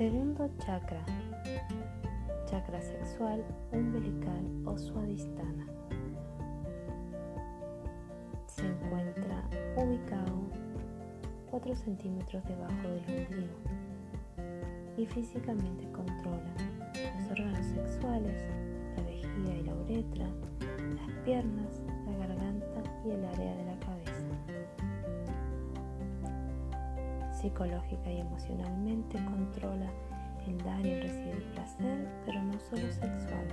chakra, chakra sexual, umbilical o suadistana. Se encuentra ubicado 4 centímetros debajo del ombligo y físicamente controla los órganos sexuales, la vejiga y la uretra, las piernas, la garganta y el área de la Psicológica y emocionalmente controla el dar y recibir placer, pero no solo sexual.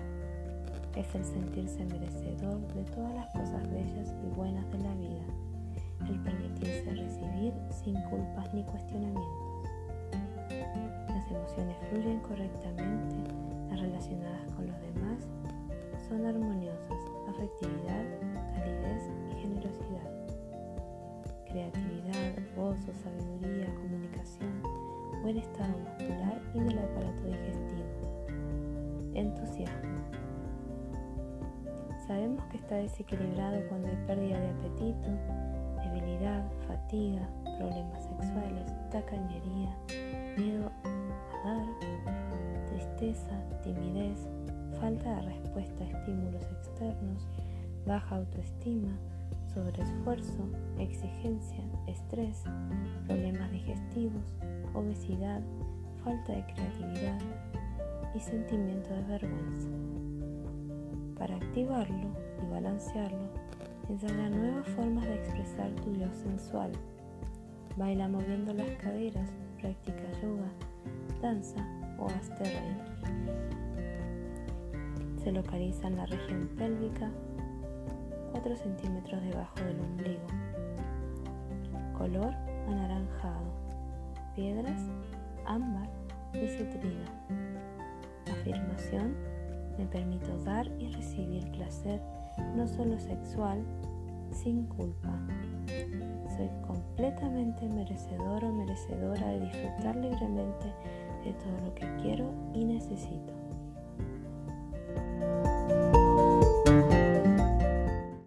Es el sentirse merecedor de todas las cosas bellas y buenas de la vida, el permitirse recibir sin culpas ni cuestionamientos. Las emociones fluyen correctamente, las relacionadas con los demás son armoniosas, afectividad, Creatividad, gozo, sabiduría, comunicación, buen estado muscular y del aparato digestivo. Entusiasmo. Sabemos que está desequilibrado cuando hay pérdida de apetito, debilidad, fatiga, problemas sexuales, tacañería, miedo a dar, tristeza, timidez, falta de respuesta a estímulos externos, baja autoestima, sobreesfuerzo, exigencia, estrés, problemas digestivos, obesidad, falta de creatividad y sentimiento de vergüenza. Para activarlo y balancearlo, ensaya nuevas formas de expresar tu Dios sensual. Baila moviendo las caderas, practica yoga, danza o hazte reiki. Se localiza en la región pélvica 4 centímetros debajo del ombligo. Color anaranjado. Piedras, ámbar y citrina. Afirmación. Me permito dar y recibir placer, no solo sexual, sin culpa. Soy completamente merecedor o merecedora de disfrutar libremente de todo lo que quiero y necesito.